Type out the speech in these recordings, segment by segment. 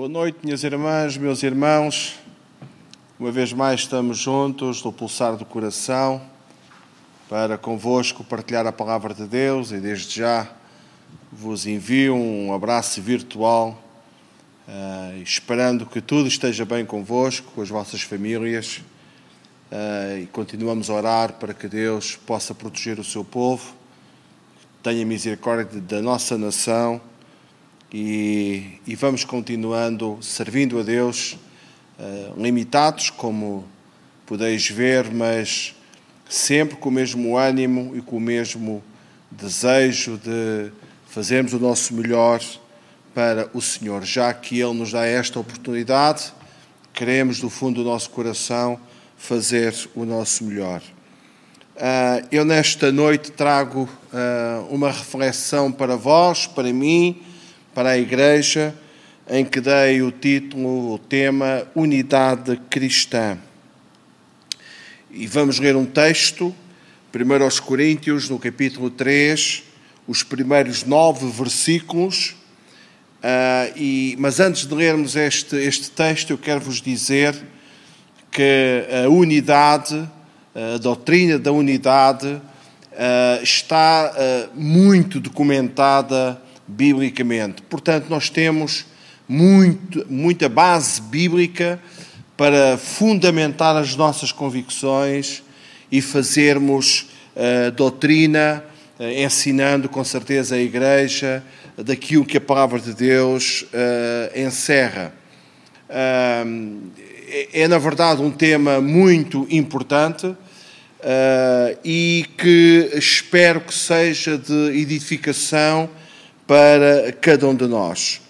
Boa noite, minhas irmãs, meus irmãos. Uma vez mais estamos juntos no pulsar do coração para convosco partilhar a palavra de Deus e desde já vos envio um abraço virtual, uh, esperando que tudo esteja bem convosco, com as vossas famílias uh, e continuamos a orar para que Deus possa proteger o seu povo, tenha misericórdia da nossa nação e, e vamos continuando servindo a Deus, uh, limitados, como podeis ver, mas sempre com o mesmo ânimo e com o mesmo desejo de fazermos o nosso melhor para o Senhor. Já que Ele nos dá esta oportunidade, queremos do fundo do nosso coração fazer o nosso melhor. Uh, eu nesta noite trago uh, uma reflexão para vós, para mim, para a Igreja, em que dei o título, o tema Unidade Cristã. E vamos ler um texto, 1 aos Coríntios, no capítulo 3, os primeiros nove versículos. Uh, e, mas antes de lermos este, este texto, eu quero vos dizer que a unidade, a doutrina da unidade, uh, está uh, muito documentada biblicamente. Portanto, nós temos muito, muita base bíblica para fundamentar as nossas convicções e fazermos uh, doutrina, uh, ensinando com certeza a Igreja daquilo que a palavra de Deus uh, encerra. É, é, na verdade, um tema muito importante. e que espero que seja de edificação para cada um de nós.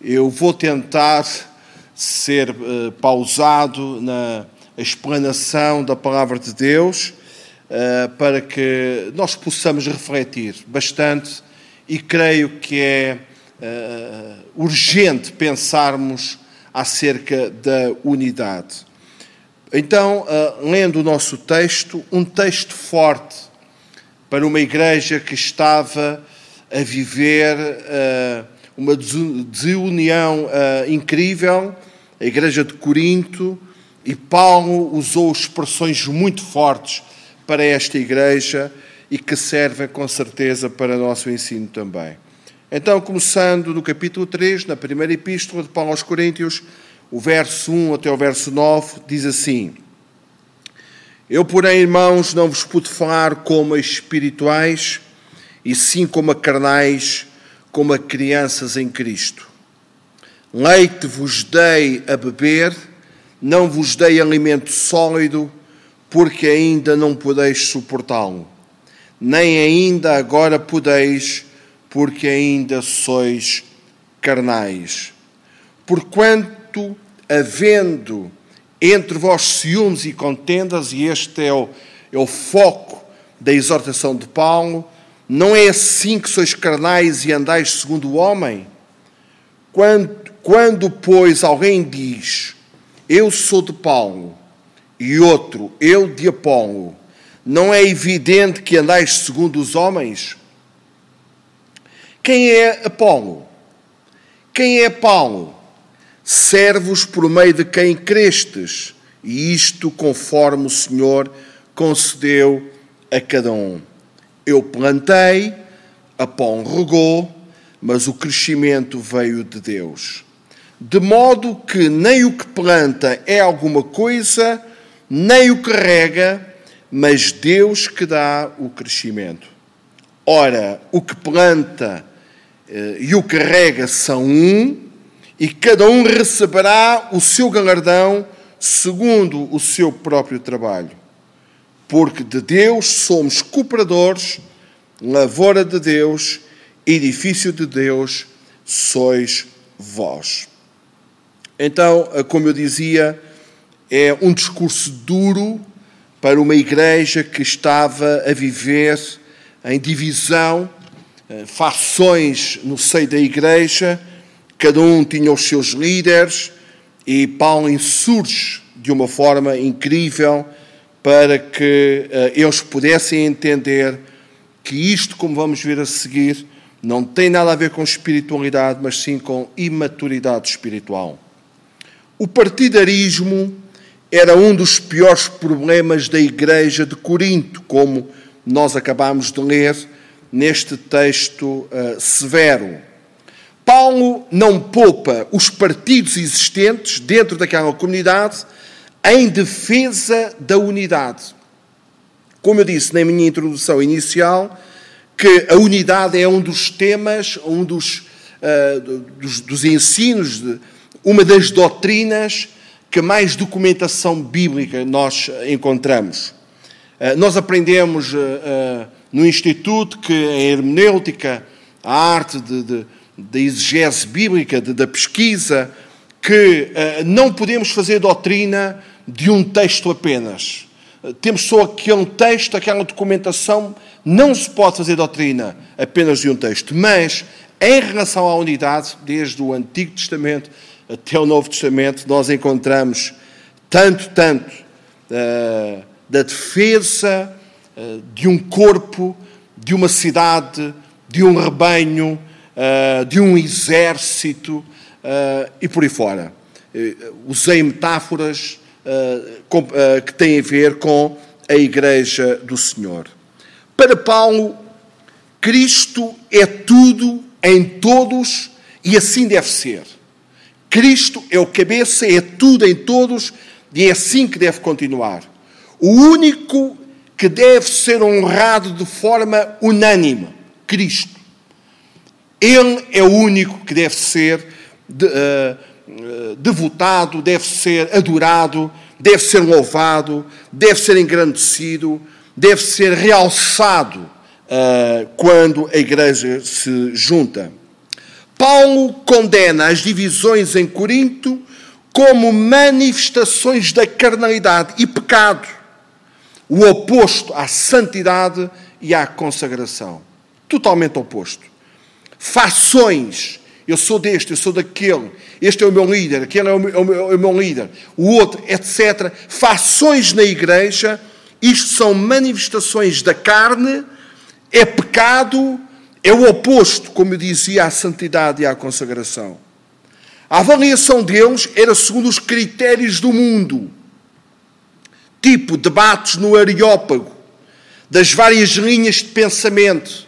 Eu vou tentar ser uh, pausado na explanação da palavra de Deus uh, para que nós possamos refletir bastante e creio que é uh, urgente pensarmos acerca da unidade. Então, lendo o nosso texto, um texto forte para uma igreja que estava a viver uh, uma desunião uh, incrível, a Igreja de Corinto, e Paulo usou expressões muito fortes para esta igreja e que servem com certeza para o nosso ensino também. Então, começando no capítulo 3, na primeira epístola de Paulo aos Coríntios, o verso 1 até o verso 9, diz assim: Eu, porém, irmãos, não vos pude falar como espirituais, e sim como a carnais, como a crianças em Cristo. Leite vos dei a beber, não vos dei alimento sólido, porque ainda não podeis suportá-lo, nem ainda agora podeis, porque ainda sois carnais. Porquanto, havendo entre vós ciúmes e contendas, e este é o, é o foco da exortação de Paulo, não é assim que sois carnais e andais segundo o homem? Quando, quando, pois, alguém diz, eu sou de Paulo, e outro, eu de Apolo, não é evidente que andais segundo os homens? Quem é Apolo? Quem é Paulo? Servos por meio de quem crestes, e isto conforme o Senhor concedeu a cada um. Eu plantei, Apão regou, mas o crescimento veio de Deus. De modo que nem o que planta é alguma coisa, nem o que rega, mas Deus que dá o crescimento. Ora, o que planta eh, e o que rega são um, e cada um receberá o seu galardão segundo o seu próprio trabalho porque de Deus somos cooperadores, lavoura de Deus, edifício de Deus sois vós. Então, como eu dizia, é um discurso duro para uma igreja que estava a viver em divisão, eh, fações no seio da igreja, cada um tinha os seus líderes, e Paulo insurge de uma forma incrível para que uh, eles pudessem entender que isto, como vamos ver a seguir, Não tem nada a ver com espiritualidade, mas sim com imaturidade espiritual. O partidarismo era um dos piores problemas da igreja de Corinto, como nós acabamos de ler neste texto uh, severo. Paulo não poupa os partidos existentes dentro daquela comunidade em defesa da unidade. Como eu disse na minha introdução inicial, que a unidade é um dos temas, um dos, uh, dos, dos ensinos, de, uma das doutrinas que mais documentação bíblica nós encontramos. Uh, nós aprendemos uh, no Instituto que a hermenêutica, a arte de exegese bíblica, de, da pesquisa, que não podemos fazer doutrina de um texto apenas. Temos só aquele texto, aquela documentação, não se pode fazer doutrina apenas de um texto, mas em relação à unidade, desde o Antigo Testamento até o Novo Testamento, nós encontramos tanto, tanto uh, da defesa uh, de um corpo, de uma cidade, de um rebanho, uh, de um exército e por aí fora. usei metáforas eh, eh, que tem a ver com a Igreja do Senhor. Para Paulo, Cristo é tudo em todos e assim deve ser. Cristo é o cabeça, é tudo em todos e é assim que deve continuar. O único que deve ser honrado de forma unânime, Cristo. Ele é o único que deve ser de, uh, devotado, deve ser adorado, deve ser louvado, deve ser engrandecido, deve ser realçado uh, quando a igreja se junta. Paulo condena as divisões em Corinto como manifestações da carnalidade e pecado, o oposto à santidade e à consagração. Totalmente oposto. Fações eu sou deste, eu sou daquele, este é o meu líder, aquele é o meu, é o meu, é líder, o outro, etc. Fações na igreja, isto são manifestações da carne, é pecado, é o oposto, como eu dizia, à santidade e à consagração. A avaliação deles era segundo os critérios do mundo, tipo debates no Areópago, das várias linhas de pensamento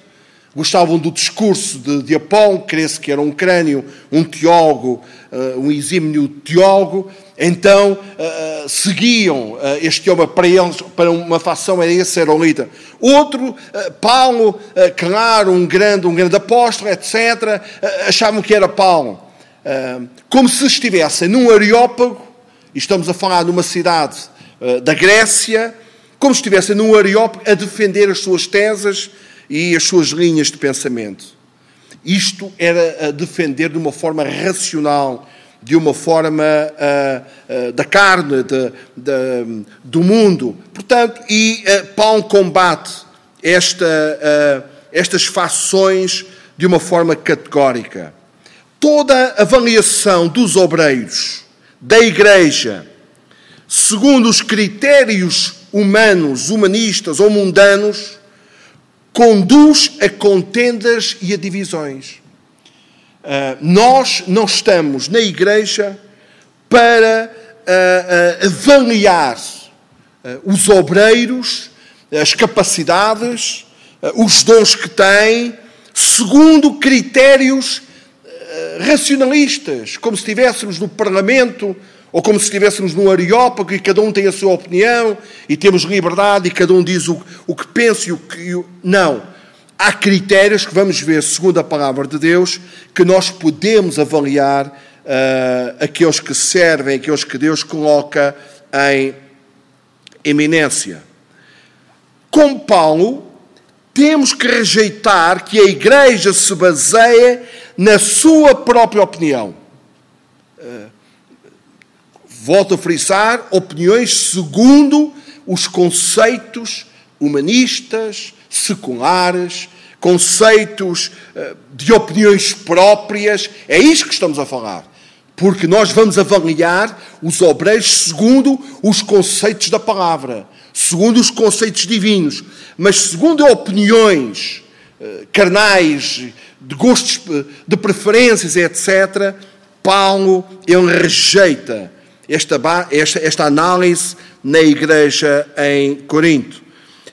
Gostavam do discurso de, de Apolo, cresce que era um crânio, um teólogo, uh, um exímio teólogo, então uh, seguiam uh, este homem para eles, para uma facção era esse, era o líder. Outro, Paulo, claro, um grande, um grande apóstolo, etc., achavam que era Paulo. como se estivessem num areópago, e estamos a falar numa cidade da Grécia, como se estivessem num areópago a defender as suas teses, e as suas linhas de pensamento. Isto era a defender de uma forma racional, de uma forma uh, uh, da carne, de, de, do mundo. Portanto, e uh, Paulo combate esta, estas fações de uma forma categórica. Toda avaliação dos obreiros da Igreja, segundo os critérios humanos, humanistas ou mundanos, conduz a contendas e a divisões. Uh, nós não estamos na igreja para uh, uh, avaliar os obreiros, as capacidades, os dons que têm, segundo critérios racionalistas, como se estivéssemos no Parlamento ou como se estivéssemos num areópago e cada um tem a sua opinião e temos liberdade e cada um diz o, o que pensa e o que. Não. Há critérios que vamos ver, segundo a palavra de Deus, que nós podemos avaliar uh, aqueles que servem, aqueles que Deus coloca em eminência. Com Paulo, temos que rejeitar que a igreja se baseia na sua própria opinião. Volto a frisar, opiniões segundo os conceitos humanistas, seculares, conceitos eh, de opiniões próprias. É isto que estamos a falar. Porque nós vamos avaliar os obreiros segundo os conceitos da palavra, segundo os conceitos divinos, mas segundo opiniões eh, carnais, de gostos, de preferências, etc., Paulo ele rejeita esta, esta, esta análise na igreja em Corinto.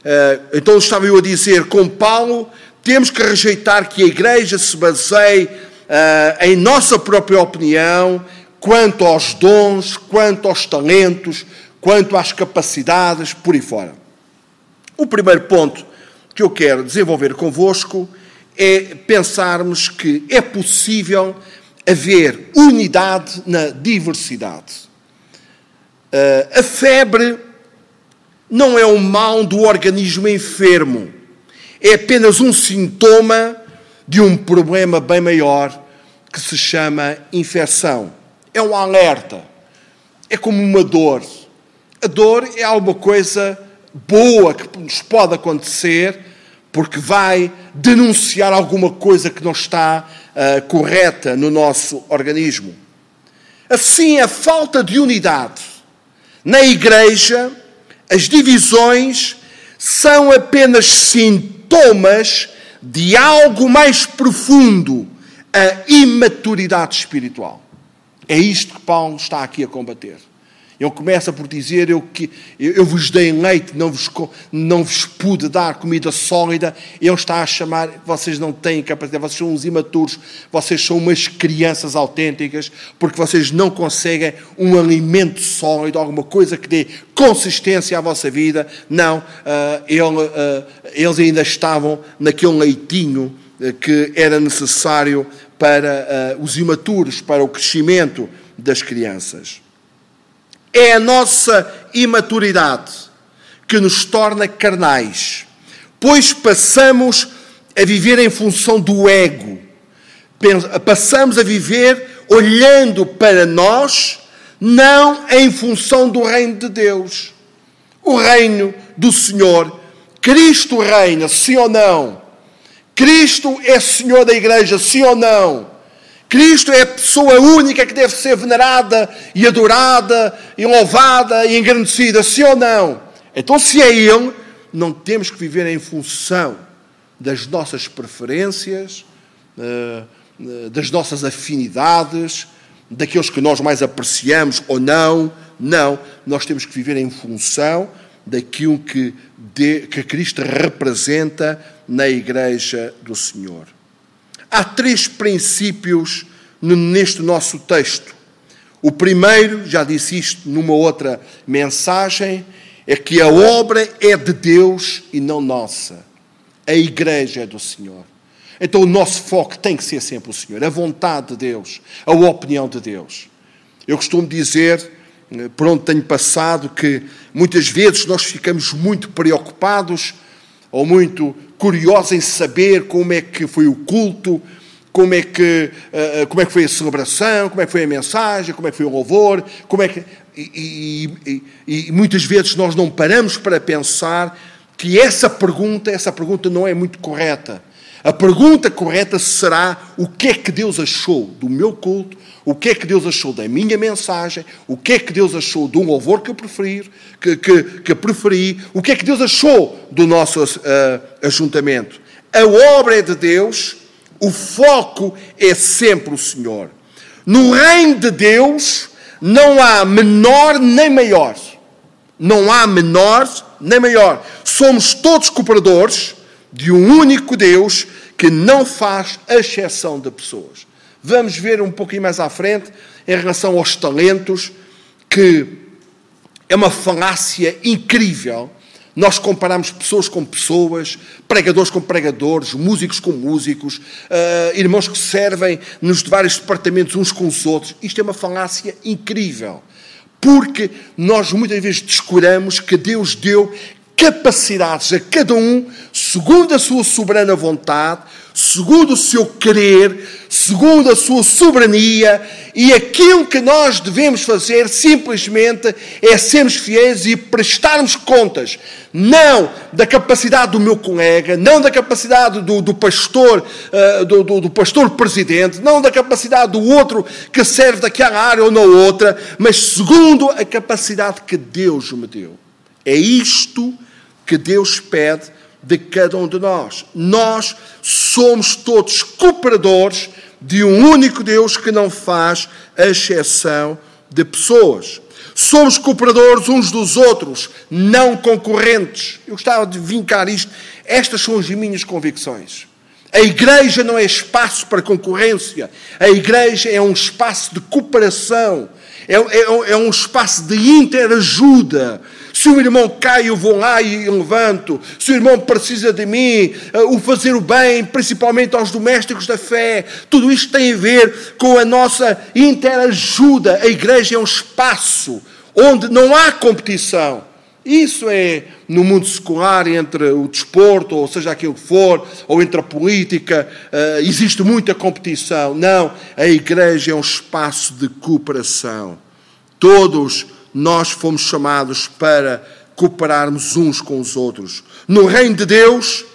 Eh, então estava eu a dizer, com Paulo, temos que rejeitar que a igreja se baseie eh, em nossa própria opinião quanto aos dons, quanto aos talentos, quanto às capacidades, por aí fora. O primeiro ponto que eu quero desenvolver convosco é pensarmos que é possível haver unidade na diversidade. Uh, a febre não é um mal do organismo enfermo, é apenas um sintoma de um problema bem maior que se chama infecção. É um alerta, é como uma dor. A dor é alguma coisa boa que nos pode acontecer porque vai denunciar alguma coisa que não está uh, correta no nosso organismo. Assim, a falta de unidade na igreja, as divisões são apenas sintomas de algo mais profundo, a imaturidade espiritual. É isto que Paulo está aqui a combater. Ele começa por dizer: Eu, que, eu, vos dei leite, não vos, não vos pude dar comida sólida. Ele está a chamar: Vocês não têm capacidade, vocês são uns imaturos, vocês são umas crianças autênticas, porque vocês não conseguem um alimento sólido, alguma coisa que dê consistência à vossa vida. Não, uh, ele, uh, eles ainda estavam naquele leitinho uh, que era necessário para os imaturos, para o crescimento das crianças. É a nossa imaturidade que nos torna carnais, pois passamos a viver em função do ego. Passamos a viver olhando para nós, não em função do reino de Deus. O reino do Senhor. Cristo reina, sim ou não? Cristo é Senhor da igreja, sim ou não? Cristo é a pessoa única que deve ser venerada e adorada e louvada e engrandecida, sim ou não? Então, se é Ele, não temos que viver em função das nossas preferências, eh, eh, das nossas afinidades, daqueles que nós mais apreciamos ou não. Não, nós temos que viver em função daquilo que, de, que Cristo representa na Igreja do Senhor. Há três princípios neste nosso texto. O primeiro, já disse isto numa outra mensagem, é que a obra é de Deus e não nossa. A igreja é do Senhor. Então o nosso foco tem que ser sempre o Senhor, a vontade de Deus, a opinião de Deus. Eu costumo dizer, por onde tenho passado, que muitas vezes nós ficamos muito preocupados ou muito curiosos em saber como é que foi o culto, como é que, uh, como é que foi a celebração, como é que foi a mensagem, como é que foi o louvor, como é que... E, e, e, e muitas vezes nós não paramos para pensar que essa pergunta, essa pergunta não é muito correta. A pergunta correta será o que é que Deus achou do meu culto, o que é que Deus achou da minha mensagem, o que é que Deus achou de um louvor que eu preferi, que, que, que preferi, o que é que Deus achou do nosso uh, ajuntamento. A obra é de Deus, o foco é sempre o Senhor. No reino de Deus não há menor nem maior. Não há menor nem maior. Somos todos cooperadores de um único Deus que não faz exceção de pessoas. Vamos ver um pouquinho mais à frente, em relação aos talentos, que é uma falácia incrível. Nós comparamos pessoas com pessoas, pregadores com pregadores, músicos com músicos, uh, irmãos que servem nos vários departamentos uns com os outros. Isto é uma falácia incrível. Porque nós muitas vezes descuramos que Deus deu capacidades a cada um, segundo a sua soberana vontade, segundo o seu querer, segundo a sua soberania, e aquilo que nós devemos fazer simplesmente é sermos fiéis e prestarmos contas, não da capacidade do meu colega, não da capacidade do, do pastor, uh, do, do, do pastor presidente, não da capacidade do outro que serve daquela área ou na outra, mas segundo a capacidade que Deus me deu. É isto que Deus pede de cada um de nós. Nós somos todos cooperadores de um único Deus que não faz exceção de pessoas. Somos cooperadores uns dos outros, não concorrentes. Eu gostava de vincar isto. Estas são as minhas convicções. A igreja não é espaço para concorrência. A igreja é um espaço de cooperação. É, é, é um espaço de interajuda. Se o irmão cai, eu vou lá e levanto. Se o irmão precisa de mim, eh, o fazer o bem, principalmente aos domésticos da fé, tudo isto tem a ver com a nossa interajuda. A igreja é um espaço onde não há competição. Isso é no mundo secular, entre o desporto, ou seja aquilo que for, ou entre a política, uh, existe muita competição. Não, a igreja é um espaço de cooperação. Todos nós fomos chamados para cooperarmos uns com os outros. No reino de Deus,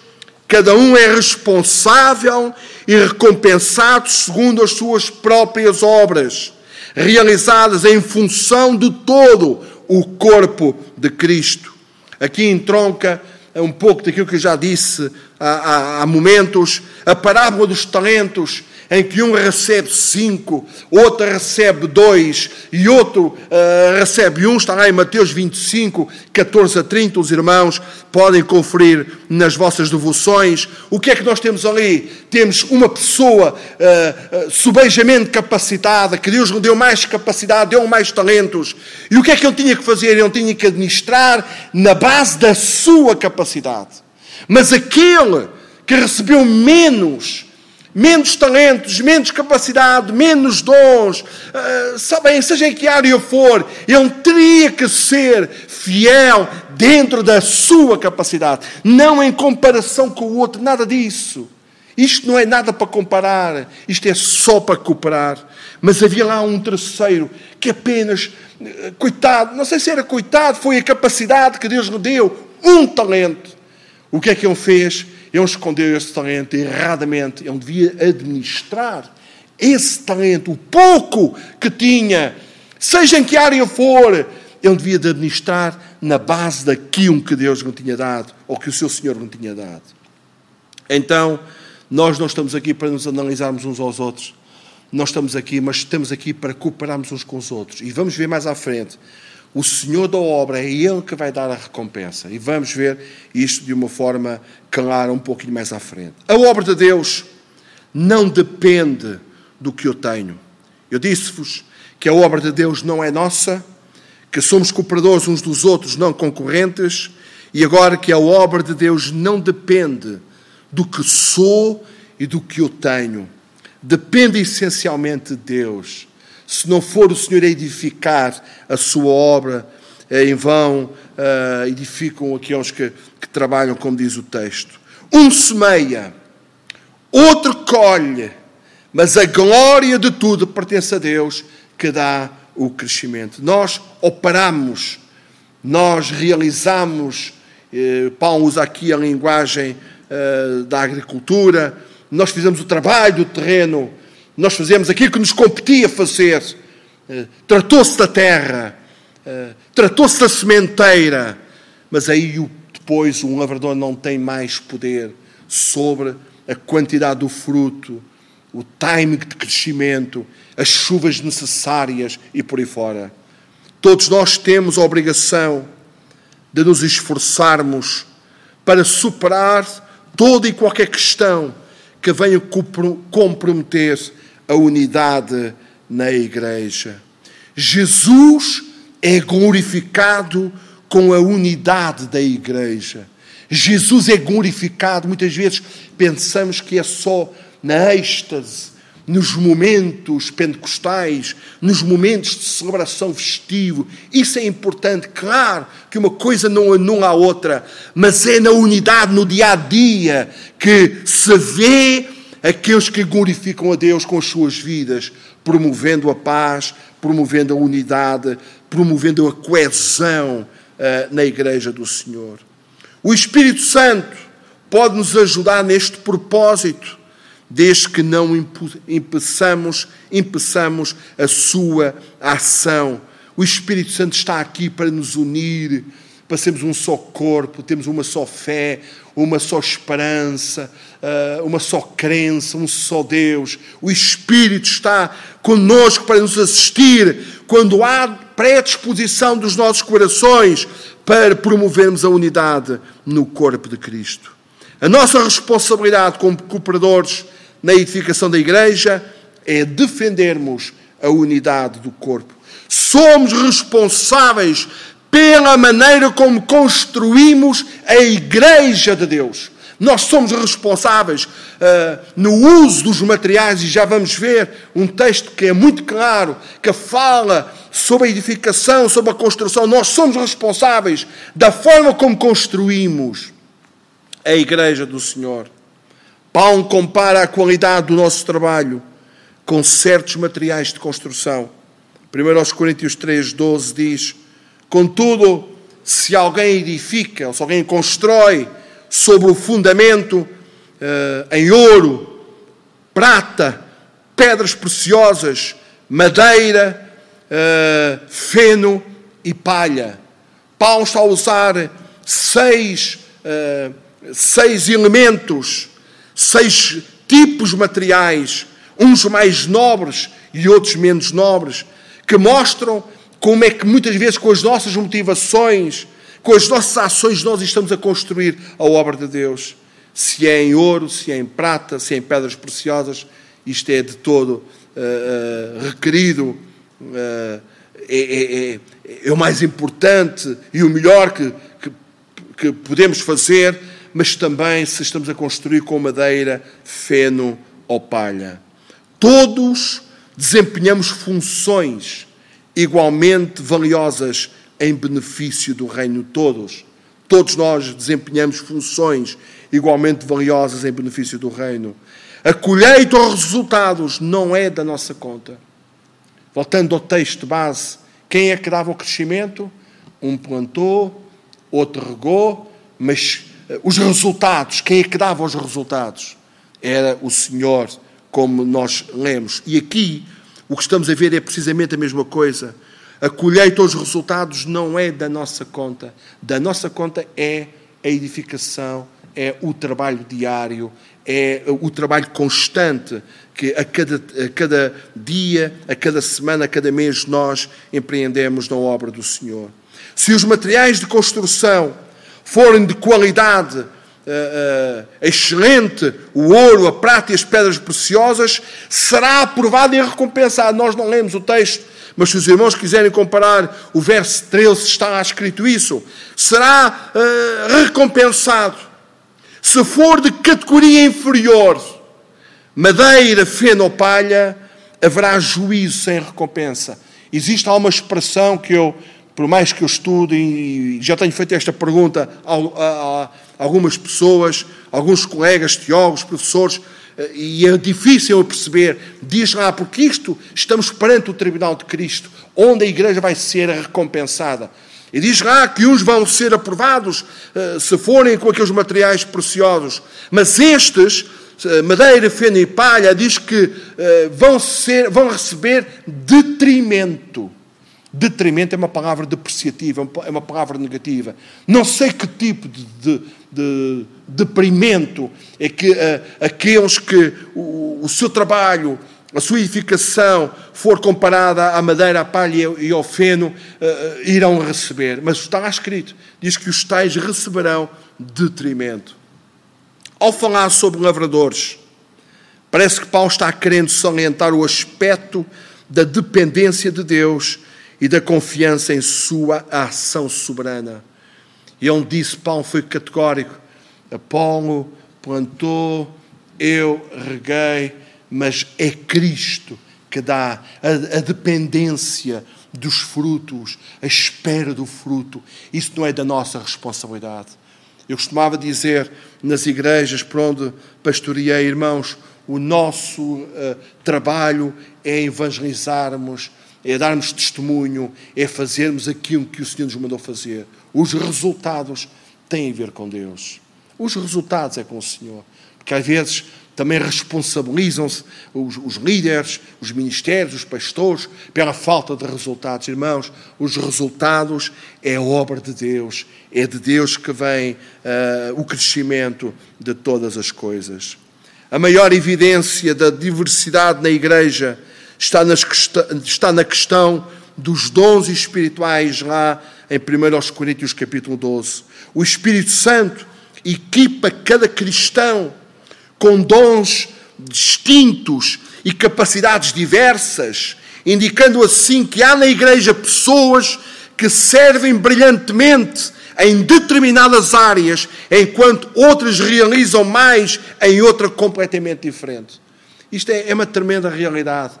cada um é responsável e recompensado segundo as suas próprias obras, realizadas em função de todo o corpo de Cristo. Aqui entronca um pouco daquilo que eu já disse há, há, há momentos, a parábola dos talentos em que um recebe cinco, outro recebe dois e outro uh, recebe um, lá em Mateus 25, 14 a 30, os irmãos podem conferir nas vossas devoções. O que é que nós temos ali? Temos uma pessoa uh, uh, subejamente capacitada, que Deus lhe deu mais capacidade, deu mais talentos. E o que é que ele tinha que fazer? Ele tinha que administrar na base da sua capacidade. Mas aquele que recebeu menos, menos talentos, menos capacidade, menos dons, uh, sabem, seja em que área for, ele teria que ser fiel dentro da sua capacidade, não em comparação com o outro, nada disso. Isto não é nada para comparar, isto é só para cooperar. Mas havia lá um terceiro que apenas, eh, coitado, não sei se era coitado, foi a capacidade que Deus lhe deu, um talento. O que é que ele fez? Ele escondeu esse talento erradamente. Ele devia administrar esse talento, o pouco que tinha, seja em que área for, ele devia de administrar na base daquilo que Deus lhe tinha dado, ou que o seu Senhor lhe tinha dado. Então, nós não estamos aqui para nos analisarmos uns aos outros. Nós estamos aqui, mas estamos aqui para cooperarmos uns com os outros. E vamos ver mais à frente o Senhor da obra é Ele que vai dar a recompensa. E vamos ver isto de uma forma clara um pouquinho mais à frente. A obra de Deus não depende do que eu tenho. Eu disse-vos que a obra de Deus não é nossa, que somos cooperadores uns dos outros, não concorrentes, e agora que a obra de Deus não depende do que sou e do que eu tenho. Depende essencialmente de Deus se não for o Senhor a edificar a sua obra, é em vão uh, edificam aqueles que, que trabalham, como diz o texto. Um semeia, outro colhe, mas a glória de tudo pertence a Deus que dá o crescimento. Nós operamos, nós realizamos, eh, Paulo usa aqui a linguagem eh, da agricultura, nós fizemos o trabalho do terreno nós fazemos aquilo que nos competia fazer. Eh, tratou-se da terra, eh, tratou-se da sementeira, mas aí depois o lavrador não tem mais poder sobre a quantidade do fruto, o timing de crescimento, as chuvas necessárias e por aí fora. Todos nós temos a obrigação de nos esforçarmos para superar toda e qualquer questão que venha comprometer a unidade na igreja. Jesus é glorificado com a unidade da igreja. Jesus é glorificado, muitas vezes pensamos que é só na êxtase, nos momentos pentecostais, nos momentos de celebração festivo. Isso é importante, claro que uma coisa não anula a outra, mas é na unidade, no dia a dia, que se vê aqueles que glorificam a Deus com as suas vidas, promovendo a paz, promovendo a unidade, promovendo a coesão uh, na igreja do Senhor. O Espírito Santo pode nos ajudar neste propósito, desde que não impeçamos, impeçamos a sua ação. O Espírito Santo está aqui para nos unir, para sermos um só corpo, temos uma só fé, uma só esperança, eh, uma só crença, um só Deus. O Espírito está conosco para nos assistir quando há predisposição dos nossos corações para promovermos a unidade no corpo de Cristo. A nossa responsabilidade como cooperadores na edificação da igreja é defendermos a unidade do corpo. Somos responsáveis pela maneira como construímos a Igreja de Deus. Nós somos responsáveis uh, no uso dos materiais, e já vamos ver um texto que é muito claro, que fala sobre a edificação, sobre a construção. Nós somos responsáveis da forma como construímos a Igreja do Senhor. Paulo compara a qualidade do nosso trabalho com certos materiais de construção. 1 Coríntios 3, 12 diz Contudo, se alguém edifica, ou se alguém constrói sobre o fundamento uh, em ouro, prata, pedras preciosas, madeira, uh, feno e palha. Paulo está a usar seis, uh, seis elementos, seis tipos materiais, uns mais nobres e outros menos nobres, que mostram como é que muitas vezes com as nossas motivações, com as nossas ações, nós estamos a construir a obra de Deus. Se é em ouro, se é em prata, se é em pedras preciosas, isto é de todo uh, uh, requerido, uh, é, é, é, é, o mais importante e o melhor que, que, que podemos fazer, mas também se estamos a construir com madeira, feno ou palha. Todos desempenhamos funções igualmente valiosas em benefício do reino de todos. Todos nós desempenhamos funções igualmente valiosas em benefício do reino. A colheita ou resultados não é da nossa conta. Voltando ao texto base, quem é que dava o crescimento? Um plantou, outro regou, mas eh, os resultados, quem é que dava os resultados? Era o Senhor, como nós lemos. E aqui o que estamos a ver é precisamente a mesma coisa. A colheita os resultados não é da nossa conta. Da nossa conta é a edificação, é o trabalho diário, é o trabalho constante que a cada, a cada dia, a cada semana, a cada mês nós empreendemos na obra do Senhor. Se os materiais de construção forem de qualidade uh, excelente, o ouro, a prata e as pedras preciosas, será aprovado e recompensado. Nós não lemos o texto, mas se os irmãos quiserem comparar o verso 13, está escrito isso. Será uh, recompensado. Se for de categoria inferior, madeira, feno ou palha, haverá juízo sem recompensa. Existe uma expressão que eu, por mais que eu estude, e já tenho feito esta pergunta algumas pessoas, alguns colegas, teólogos, professores, eh, e é difícil eu perceber, diz lá, porque isto, estamos perante o tribunal de Cristo, onde a igreja vai ser recompensada. E diz lá que uns vão ser aprovados eh, se forem com aqueles materiais preciosos, mas estes, eh, madeira, feno e palha, diz que vão, ser, vão receber detrimento. Detrimento é uma palavra depreciativa, é uma palavra negativa. Não sei que tipo de, de, de deprimento é que uh, aqueles que o, o, seu trabalho, a sua edificação for comparada à madeira, à palha e ao feno, uh, irão receber. Mas está lá escrito, diz que os tais receberão detrimento. Ao falar sobre lavradores, parece que Paulo está querendo salientar o aspecto da dependência de Deus e da confiança em sua ação soberana. E onde disse, Paulo foi categórico: Apolo plantou, eu reguei, mas é Cristo que dá a, a dependência dos frutos, a espera do fruto. Isso não é da nossa responsabilidade. Eu costumava dizer nas igrejas por onde pastoreei, irmãos, o nosso uh, trabalho é evangelizarmos é darmos testemunho, é fazermos aquilo que o Senhor nos mandou fazer. Os resultados têm a ver com Deus. Os resultados é com o Senhor. Porque às vezes também responsabilizam-se os, os, líderes, os ministérios, os pastores, pela falta de resultados. Irmãos, os resultados é obra de Deus, é de Deus que vem uh, o crescimento de todas as coisas. A maior evidência da diversidade na igreja está, nas, está na questão dos dons espirituais, lá em 1 Coríntios capítulo 12. O Espírito Santo equipa cada cristão com dons distintos e capacidades diversas, indicando assim que há na igreja pessoas que servem brilhantemente em determinadas áreas, enquanto outras realizam mais em outra completamente diferente. Isto é, é uma tremenda realidade.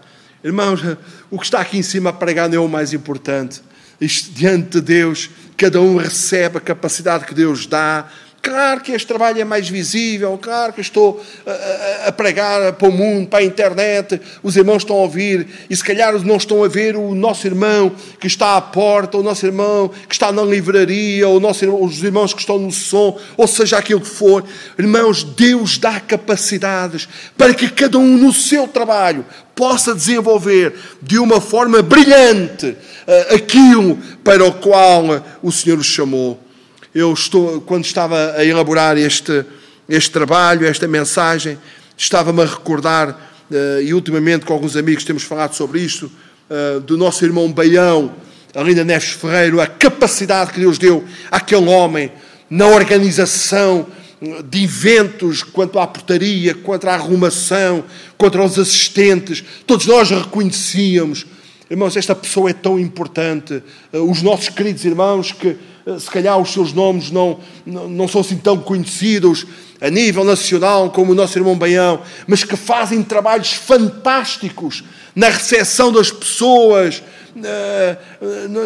Irmãos, o que está aqui em cima pregado é o mais importante. Diante de Deus, cada um recebe a capacidade que Deus dá, Claro que este trabalho é mais visível, claro que estou a, a, pregar para o mundo, para a internet, os irmãos estão a ouvir e se calhar não estão a ver o nosso irmão que está à porta, o nosso irmão que está na livraria, os irmãos que estão no som, ou seja aquilo que for. Irmãos, Deus dá capacidades para que cada um no seu trabalho possa desenvolver de uma forma brilhante aquilo para o qual o Senhor os chamou eu estou, quando estava a elaborar este, este trabalho, esta mensagem, estava-me a recordar, uh, e ultimamente com alguns amigos temos falado sobre isto, uh, do nosso irmão Baião, ali na Neves Ferreiro, a capacidade que Deus deu àquele homem na organização de eventos quanto à portaria, quanto à arrumação, contra os assistentes. Todos nós reconhecíamos. Irmãos, esta pessoa é tão importante. Eh, os nossos queridos irmãos que eh, se calhar os seus nomes não, não são assim tão conhecidos a nível nacional como o nosso irmão Baião, mas que fazem trabalhos fantásticos na recepção das pessoas, na,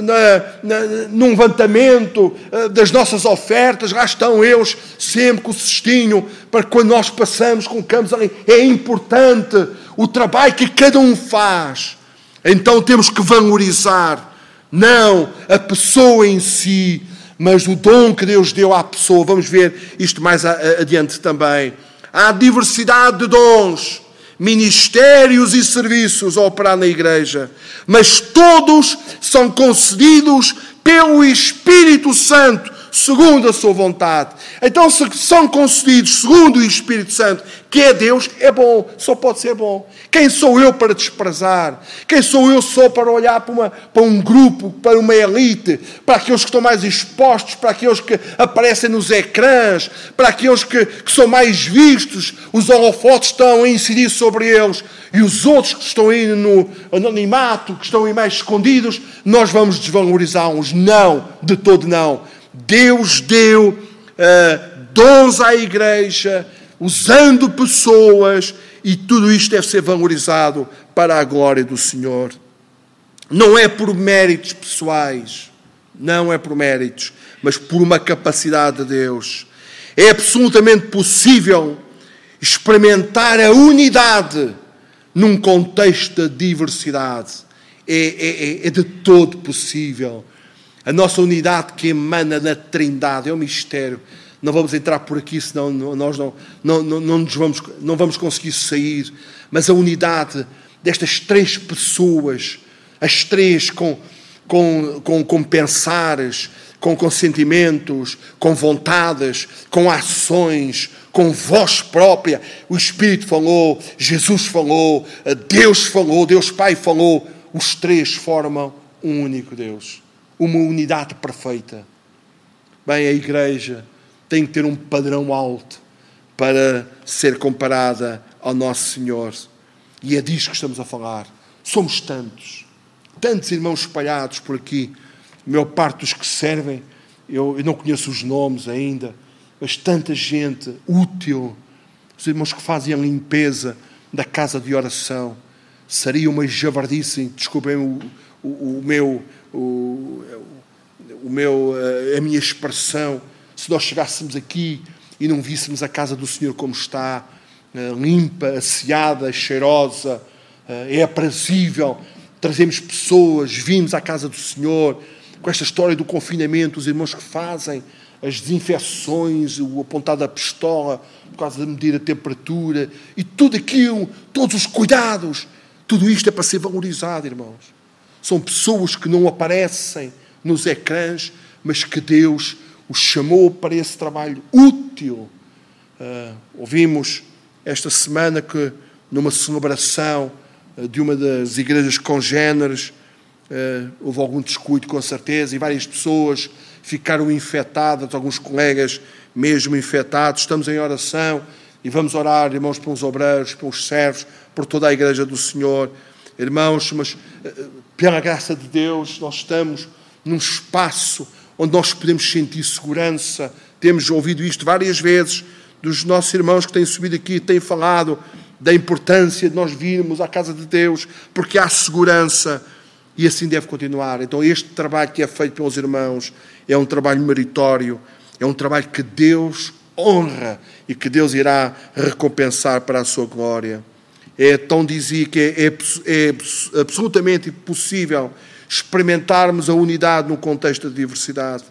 na, na, no levantamento eh, das nossas ofertas, lá estão eles sempre com o cestinho para que quando nós passamos, colocamos ali. É importante o trabalho que cada um faz. Então temos que valorizar não a pessoa em si, mas o dom que Deus deu à pessoa. Vamos ver isto mais adiante também. Há diversidade de dons, ministérios e serviços a operar na igreja, mas todos são concedidos pelo Espírito Santo segundo a sua vontade. Então, se são concedidos segundo o Espírito Santo, que é Deus, é bom, só pode ser bom. Quem sou eu para desprezar? Quem sou eu só para olhar para, uma, para um grupo, para uma elite, para aqueles que estão mais expostos, para aqueles que aparecem nos ecrãs, para aqueles que, que são mais vistos, os holofotes estão a incidir sobre eles, e os outros que estão aí no anonimato, que estão aí mais escondidos, nós vamos desvalorizá-los. Não, de todo não Deus deu uh, dons à igreja, usando pessoas, e tudo isto deve ser valorizado para a glória do Senhor. Não é por méritos pessoais, não é por méritos, mas por uma capacidade de Deus. É absolutamente possível experimentar a unidade num contexto de diversidade. É, é, é, é de todo possível. A nossa unidade que emana na Trindade é um mistério. Não vamos entrar por aqui, senão nós não, não, não, não, nos vamos, não vamos conseguir sair. Mas a unidade destas três pessoas, as três com, com, com, com pensares, com, com sentimentos, com vontades, com ações, com voz própria. O Espírito falou, Jesus falou, Deus falou, Deus Pai falou. Os três formam um único Deus uma unidade perfeita. Bem, a igreja tem que ter um padrão alto para ser comparada ao nosso Senhor. E é disso que estamos a falar. Somos tantos, tantos irmãos espalhados por aqui. A maior parte dos que servem, eu, eu não conheço os nomes ainda, mas tanta gente útil. Os irmãos que fazem a limpeza da casa de oração. Seria uma javardice, desculpem o, o, o meu o, o meu, a minha expressão, se nós chegássemos aqui e não víssemos a casa do Senhor como está, eh, limpa, asseada, cheirosa, eh, é aprazível, trazemos pessoas, vimos à casa do Senhor, com esta história do confinamento, os irmãos que fazem as desinfecções, o apontar da pistola por causa de medir a temperatura e tudo aquilo, todos os cuidados, tudo isto é para ser valorizado, irmãos. São pessoas que não aparecem nos ecrãs, mas que Deus os chamou para esse trabalho útil. Uh, ouvimos esta semana que, numa celebração uh, de uma das igrejas congêneres, uh, houve algum descuido, com certeza, e várias pessoas ficaram infectadas, alguns colegas mesmo infectados. Estamos em oração e vamos orar, irmãos, pelos obreiros, pelos servos, por toda a igreja do Senhor. Irmãos, mas pela graça de Deus, nós estamos num espaço onde nós podemos sentir segurança. Temos ouvido isto várias vezes dos nossos irmãos que têm subido aqui, têm falado da importância de nós virmos à casa de Deus, porque há segurança e assim deve continuar. Então, este trabalho que é feito pelos irmãos é um trabalho meritório, é um trabalho que Deus honra e que Deus irá recompensar para a sua glória. É tão dizer que é, é, é absolutamente possível experimentarmos a unidade no contexto da diversidade.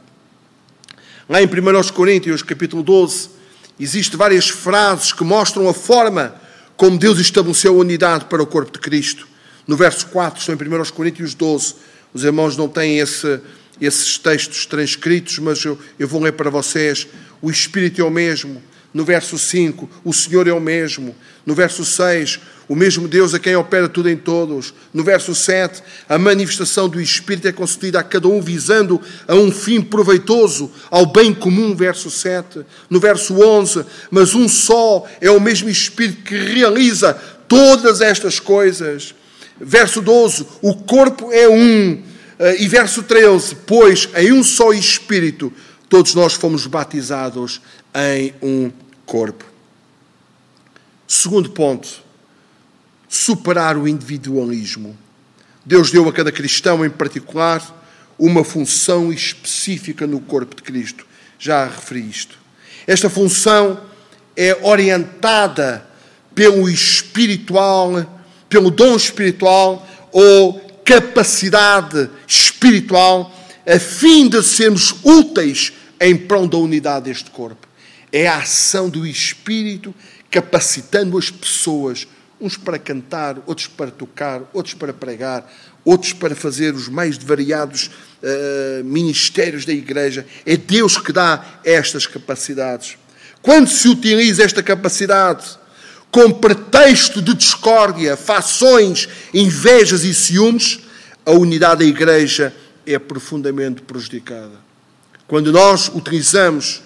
Lá em 1 Coríntios, capítulo 12, existem várias frases que mostram a forma como Deus estabeleceu a unidade para o corpo de Cristo. No verso 4, estão em 1 Coríntios 12. Os irmãos não têm esse, esses textos transcritos, mas eu, eu vou ler para vocês. O Espírito é o mesmo. No verso 5, o Senhor é o mesmo. No verso 6, o mesmo Deus a quem opera tudo em todos. No verso 7, a manifestação do Espírito é concedida a cada um visando a um fim proveitoso, ao bem comum. Verso 7. No verso 11, mas um só é o mesmo Espírito que realiza todas estas coisas. Verso 12, o corpo é um. Eh, e verso 13, pois em um só Espírito todos nós fomos batizados em um corpo. Segundo ponto, superar o individualismo. Deus deu a cada cristão, em particular, uma função específica no corpo de Cristo. Já referi isto. Esta função é orientada pelo espiritual, pelo dom espiritual ou capacidade espiritual, a fim de sermos úteis em prol da unidade deste corpo. É a ação do Espírito capacitando as pessoas uns para cantar, outros para tocar, outros para pregar, outros para fazer os mais variados uh, ministérios da igreja. É Deus que dá estas capacidades. Quando se utiliza esta capacidade com pretexto de discórdia, fações, invejas e ciúmes, a unidade da igreja é profundamente prejudicada. Quando nós utilizamos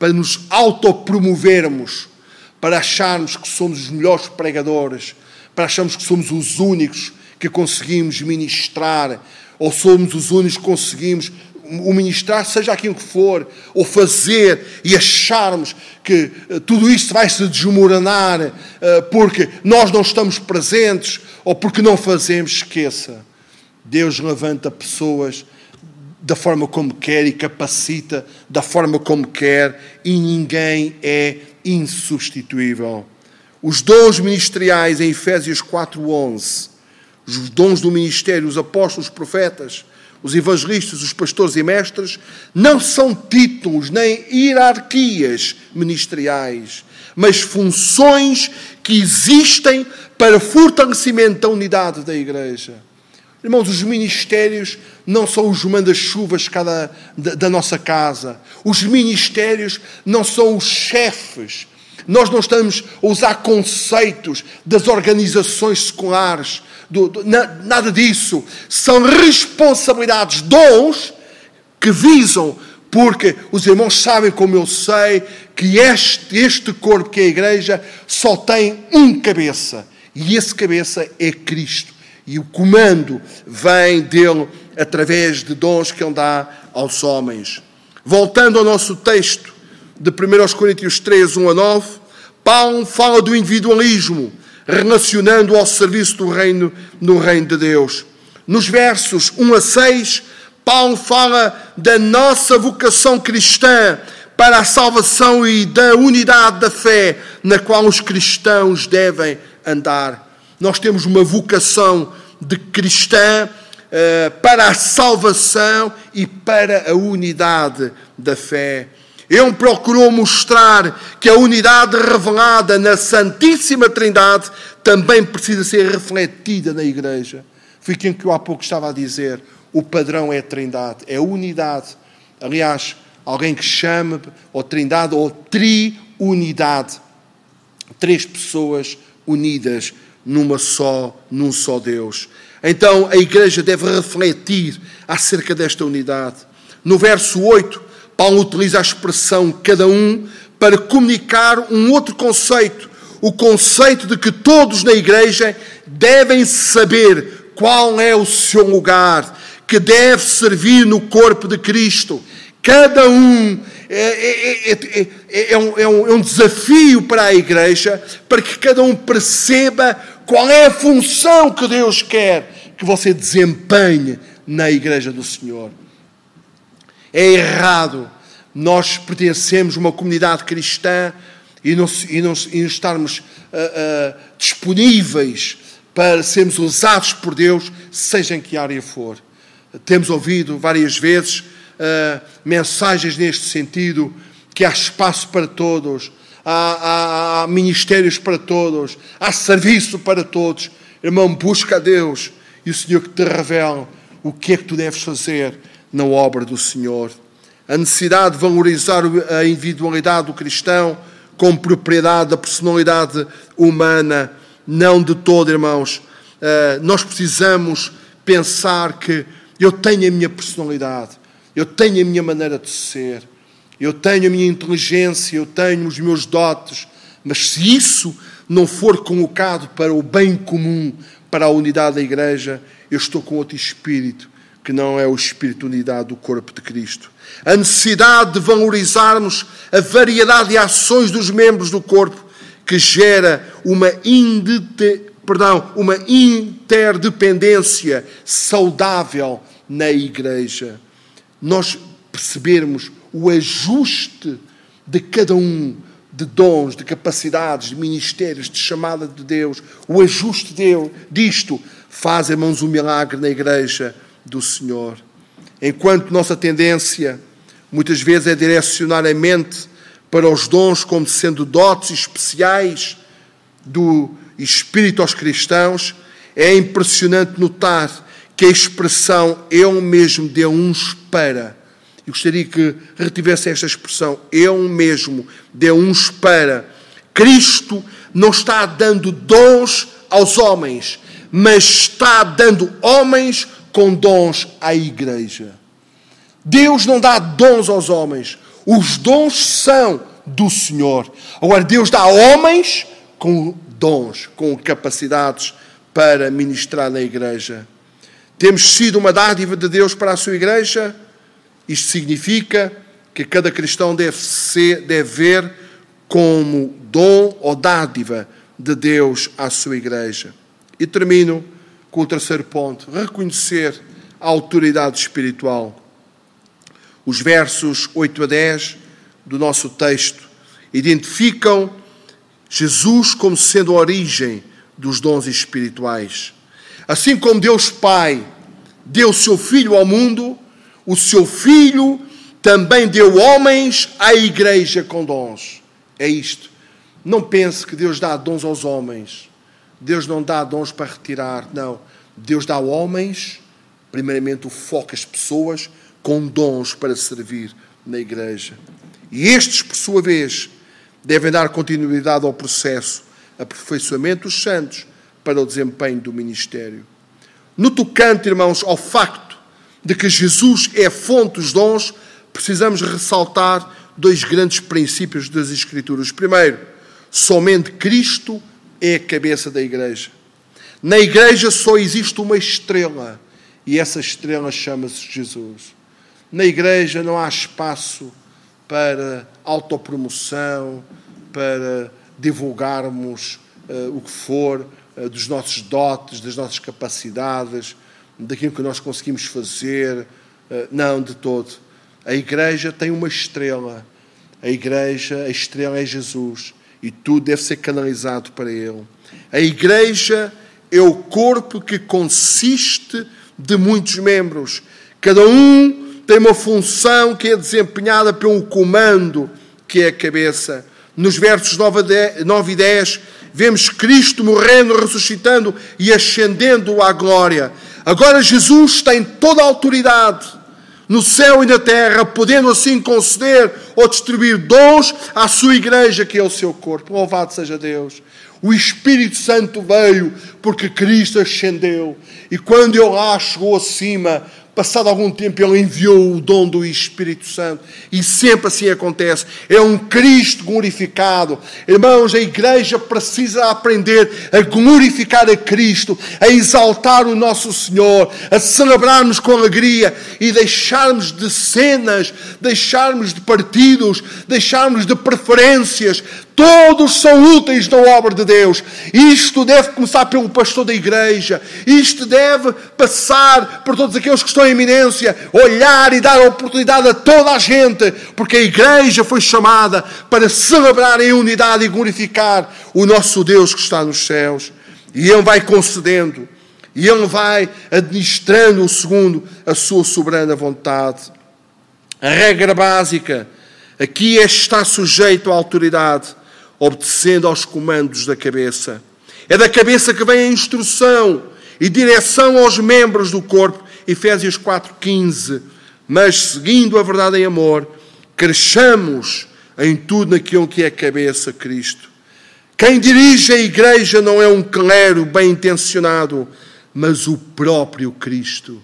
para nos autopromovermos para acharmos que somos os melhores pregadores, para acharmos que somos os únicos que conseguimos ministrar, ou somos os únicos que conseguimos o ministrar, seja aquilo que for, ou fazer e acharmos que uh, tudo isto vai se desmoronar uh, porque nós não estamos presentes ou porque não fazemos, esqueça. Deus levanta pessoas da forma como quer e capacita da forma como quer e ninguém é insubstituível. Os dons ministeriais em Efésios 4:11, os dons do ministério, os apóstolos, os profetas, os evangelistas, os pastores e mestres, não são títulos nem hierarquias ministeriais, mas funções que existem para fortalecimento da unidade da igreja. Irmãos, os ministérios não são os manda-chuvas da, da nossa casa. Os ministérios não são os chefes. Nós não estamos a usar conceitos das organizações seculares, do, do, na, nada disso. São responsabilidades, dons que visam, porque os irmãos sabem, como eu sei, que este, este corpo, que é a igreja, só tem um cabeça. E esse cabeça é Cristo e o comando vem dele através de dons que ele dá aos homens. Voltando ao nosso texto de 1 Coríntios 3, 1 a 9, Paulo fala do individualismo, relacionando ao serviço do reino no reino de Deus. Nos versos 1 a 6, Paulo fala da nossa vocação cristã para a salvação e da unidade da fé na qual os cristãos devem andar. Nós temos uma vocação de cristã uh, para a salvação e para a unidade da fé. Ele procurou mostrar que a unidade revelada na Santíssima Trindade também precisa ser refletida na Igreja. Foi aquilo que eu há pouco estava a dizer. O padrão é a Trindade, é a unidade. Aliás, alguém que chame ou Trindade ou triunidade. Três pessoas unidas numa só, num só Deus. Então a igreja deve refletir acerca desta unidade. No verso 8, Paulo utiliza a expressão cada um para comunicar um outro conceito, o conceito de que todos na igreja devem saber qual é o seu lugar, que deve servir no corpo de Cristo. Cada um é, é, é, é, um, é, um, é um desafio para a igreja, para que cada um perceba qual é a função que Deus quer que você desempenhe na igreja do Senhor. É errado nós pertencemos a uma comunidade cristã e não, e não, e não estarmos uh, uh, disponíveis para sermos usados por Deus, seja em que área for. Temos ouvido várias vezes uh, mensagens neste sentido, que há espaço para todos, há, há, há ministérios para todos, há serviço para todos. Irmão, busca a Deus e o Senhor que te revela o que é que tu deves fazer na obra do Senhor. A necessidade de valorizar a individualidade do cristão como propriedade da personalidade humana, não de todo, irmãos. Uh, nós precisamos pensar que eu tenho a minha personalidade, eu tenho a minha maneira de ser, eu tenho a minha inteligência, eu tenho os meus dotes, mas se isso não for colocado para o bem comum, para a unidade da igreja, eu estou com outro espírito, que não é o espírito de unidade do corpo de Cristo. A necessidade de valorizarmos a variedade de ações dos membros do corpo, que gera uma, indete, perdão, uma interdependência saudável na igreja nós percebermos o ajuste de cada um de dons, de capacidades, de ministérios, de chamada de Deus, o ajuste dele, disto faz, irmãos, um milagre na igreja do Senhor. Enquanto nossa tendência muitas vezes é direcionar a mente para os dons como sendo dotes especiais do Espírito aos cristãos, é impressionante notar que a expressão eu mesmo deu uns para. Eu gostaria que retivesse esta expressão, eu mesmo deu uns para. Cristo não está dando dons aos homens, mas está dando homens com dons à igreja. Deus não dá dons aos homens, os dons são do Senhor. Agora, Deus dá homens com dons, com capacidades para ministrar na igreja. Temos sido uma dádiva de Deus para a sua igreja. Isto significa que cada cristão deve, ser, deve ver como dom ou dádiva de Deus à sua igreja. E termino com o terceiro ponto: reconhecer a autoridade espiritual. Os versos 8 a 10 do nosso texto identificam Jesus como sendo a origem dos dons espirituais. Assim como Deus Pai deu seu Filho ao mundo, o seu Filho também deu homens à igreja com dons. É isto. Não pense que Deus dá dons aos homens. Deus não dá dons para retirar, não. Deus dá homens, primeiramente o foco as pessoas, com dons para servir na igreja. E estes, por sua vez, devem dar continuidade ao processo, aperfeiçoamento dos santos, para o desempenho do ministério. No tocante, irmãos, ao facto de que Jesus é fonte dos dons, precisamos ressaltar dois grandes princípios das Escrituras. Primeiro, somente Cristo é a cabeça da igreja. Na igreja só existe uma estrela e essa estrela chama-se Jesus. Na igreja não há espaço para autopromoção, para divulgarmos uh, o que for. Eh, dos nossos dotes, das nossas capacidades, daquilo que nós conseguimos fazer. Eh, não, de todo. A igreja tem uma estrela. A igreja, a estrela é Jesus. E tudo deve ser canalizado para Ele. A igreja é o corpo que consiste de muitos membros. Cada um tem uma função que é desempenhada pelo comando, que é a cabeça. Nos versos 9 e 10, vemos Cristo morrendo, ressuscitando e ascendendo à glória. Agora Jesus tem toda a autoridade no céu e na terra, podendo assim conceder ou distribuir dons à sua igreja, que é o seu corpo. Louvado seja Deus. O Espírito Santo veio porque Cristo ascendeu. E quando ele lá chegou acima, Passado algum tempo, ele enviou o dom do Espírito Santo. E sempre assim acontece. É um Cristo glorificado. Irmãos, a igreja precisa aprender a glorificar a Cristo, a exaltar o nosso Senhor, a celebrarmos com alegria e deixarmos de cenas, deixarmos de partidos, deixarmos de preferências, Todos são úteis na obra de Deus. Isto deve começar pelo pastor da igreja. Isto deve passar por todos aqueles que estão em eminência, olhar e dar oportunidade a toda a gente, porque a igreja foi chamada para celebrar em unidade e glorificar o nosso Deus que está nos céus. E Ele vai concedendo, e Ele vai administrando, segundo a sua soberana vontade. A regra básica aqui é estar sujeito à autoridade obedecendo aos comandos da cabeça. É da cabeça que vem a instrução e direção aos membros do corpo. Efésios 4,15. Mas seguindo a verdade em amor, cresçamos em tudo naquilo que é a cabeça, Cristo. Quem dirige a igreja não é um clero bem intencionado, mas o próprio Cristo.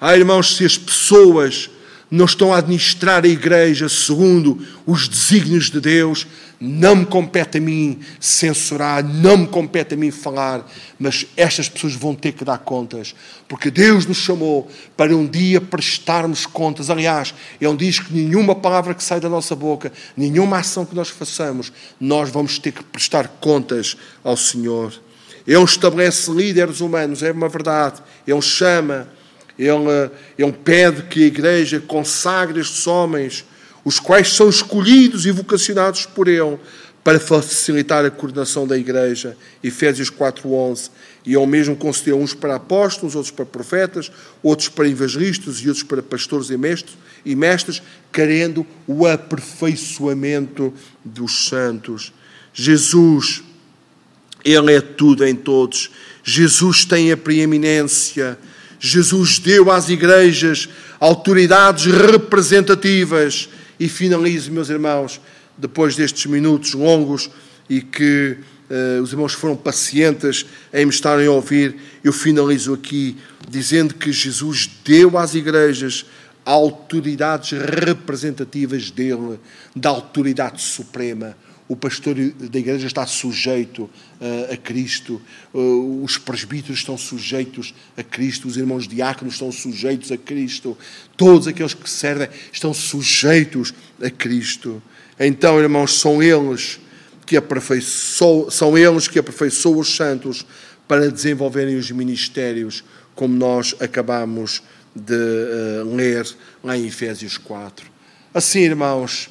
Ah, irmãos, se as pessoas não estão a administrar a igreja segundo os desígnios de Deus, não me compete a mim censurar, não me compete a mim falar, mas estas pessoas vão ter que dar contas, porque Deus nos chamou para um dia prestarmos contas. Aliás, Ele diz que nenhuma palavra que sai da nossa boca, nenhuma ação que nós façamos, nós vamos ter que prestar contas ao Senhor. Ele estabelece líderes humanos, é uma verdade. Ele chama, ele, ele pede que a igreja consagre estes homens os quais são escolhidos e vocacionados por Ele para facilitar a coordenação da Igreja. Efésios 4.11. E Ele mesmo concedeu uns para apóstolos, outros para profetas, outros para evangelistas e outros para pastores e mestres, e mestres querendo o aperfeiçoamento dos santos. Jesus, Ele é tudo em todos. Jesus tem a preeminência. Jesus deu às igrejas autoridades representativas. E finalizo, meus irmãos, depois destes minutos longos e que uh, os irmãos foram pacientes em me estarem a ouvir, eu finalizo aqui dizendo que Jesus deu às igrejas autoridades representativas dele, da autoridade suprema o pastor da igreja está sujeito uh, a Cristo, uh, os presbíteros estão sujeitos a Cristo, os irmãos diáconos estão sujeitos a Cristo, todos aqueles que servem estão sujeitos a Cristo. Então, irmãos, são eles que aperfeiçoam, são eles que aperfeiçoam os santos para desenvolverem os ministérios, como nós acabamos de uh, ler lá em Efésios 4. Assim, irmãos,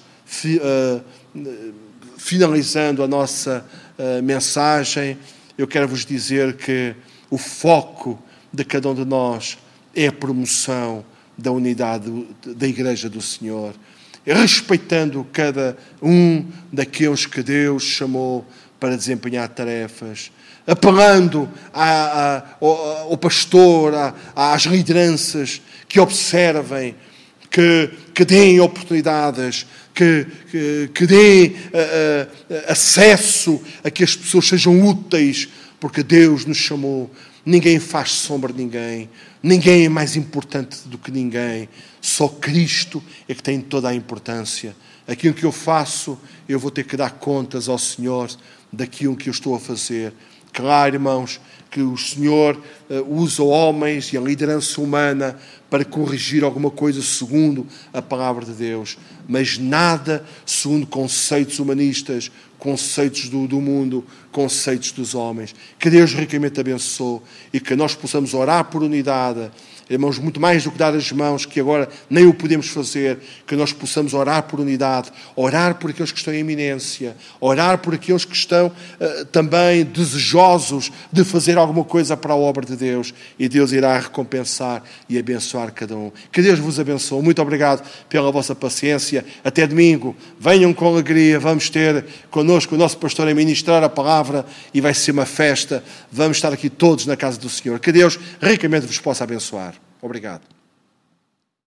finalizando a nossa uh, mensagem, eu quero vos dizer que o foco de cada um de nós é a promoção da unidade da Igreja do Senhor, respeitando cada um daqueles que Deus chamou para desempenhar tarefas, apelando a, a, ao, pastor, a, às lideranças que observem, que, que deem oportunidades, que, que, que dê uh, uh, acesso a que as pessoas sejam úteis, porque Deus nos chamou. Ninguém faz sombra de ninguém, ninguém é mais importante do que ninguém, só Cristo é que tem toda a importância. Aquilo que eu faço, eu vou ter que dar contas ao Senhor daquilo que eu estou a fazer. Claro, irmãos, que o Senhor uh, usa homens e a liderança humana para corrigir alguma coisa segundo a palavra de Deus, mas nada segundo conceitos humanistas, conceitos do, do mundo, conceitos dos homens. Que Deus ricamente abençoe e que nós possamos orar por unidade irmãos, muito mais do que dar as mãos, que agora nem o podemos fazer, que nós possamos orar por unidade, orar por aqueles que estão em eminência, orar por aqueles que estão uh, também desejosos de fazer alguma coisa para a obra de Deus, e Deus irá recompensar e abençoar cada um. Que Deus vos abençoe. Muito obrigado pela vossa paciência. Até domingo. Venham com alegria. Vamos ter connosco o nosso pastor a ministrar a palavra e vai ser uma festa. Vamos estar aqui todos na casa do Senhor. Que Deus ricamente vos possa abençoar. Obrigado.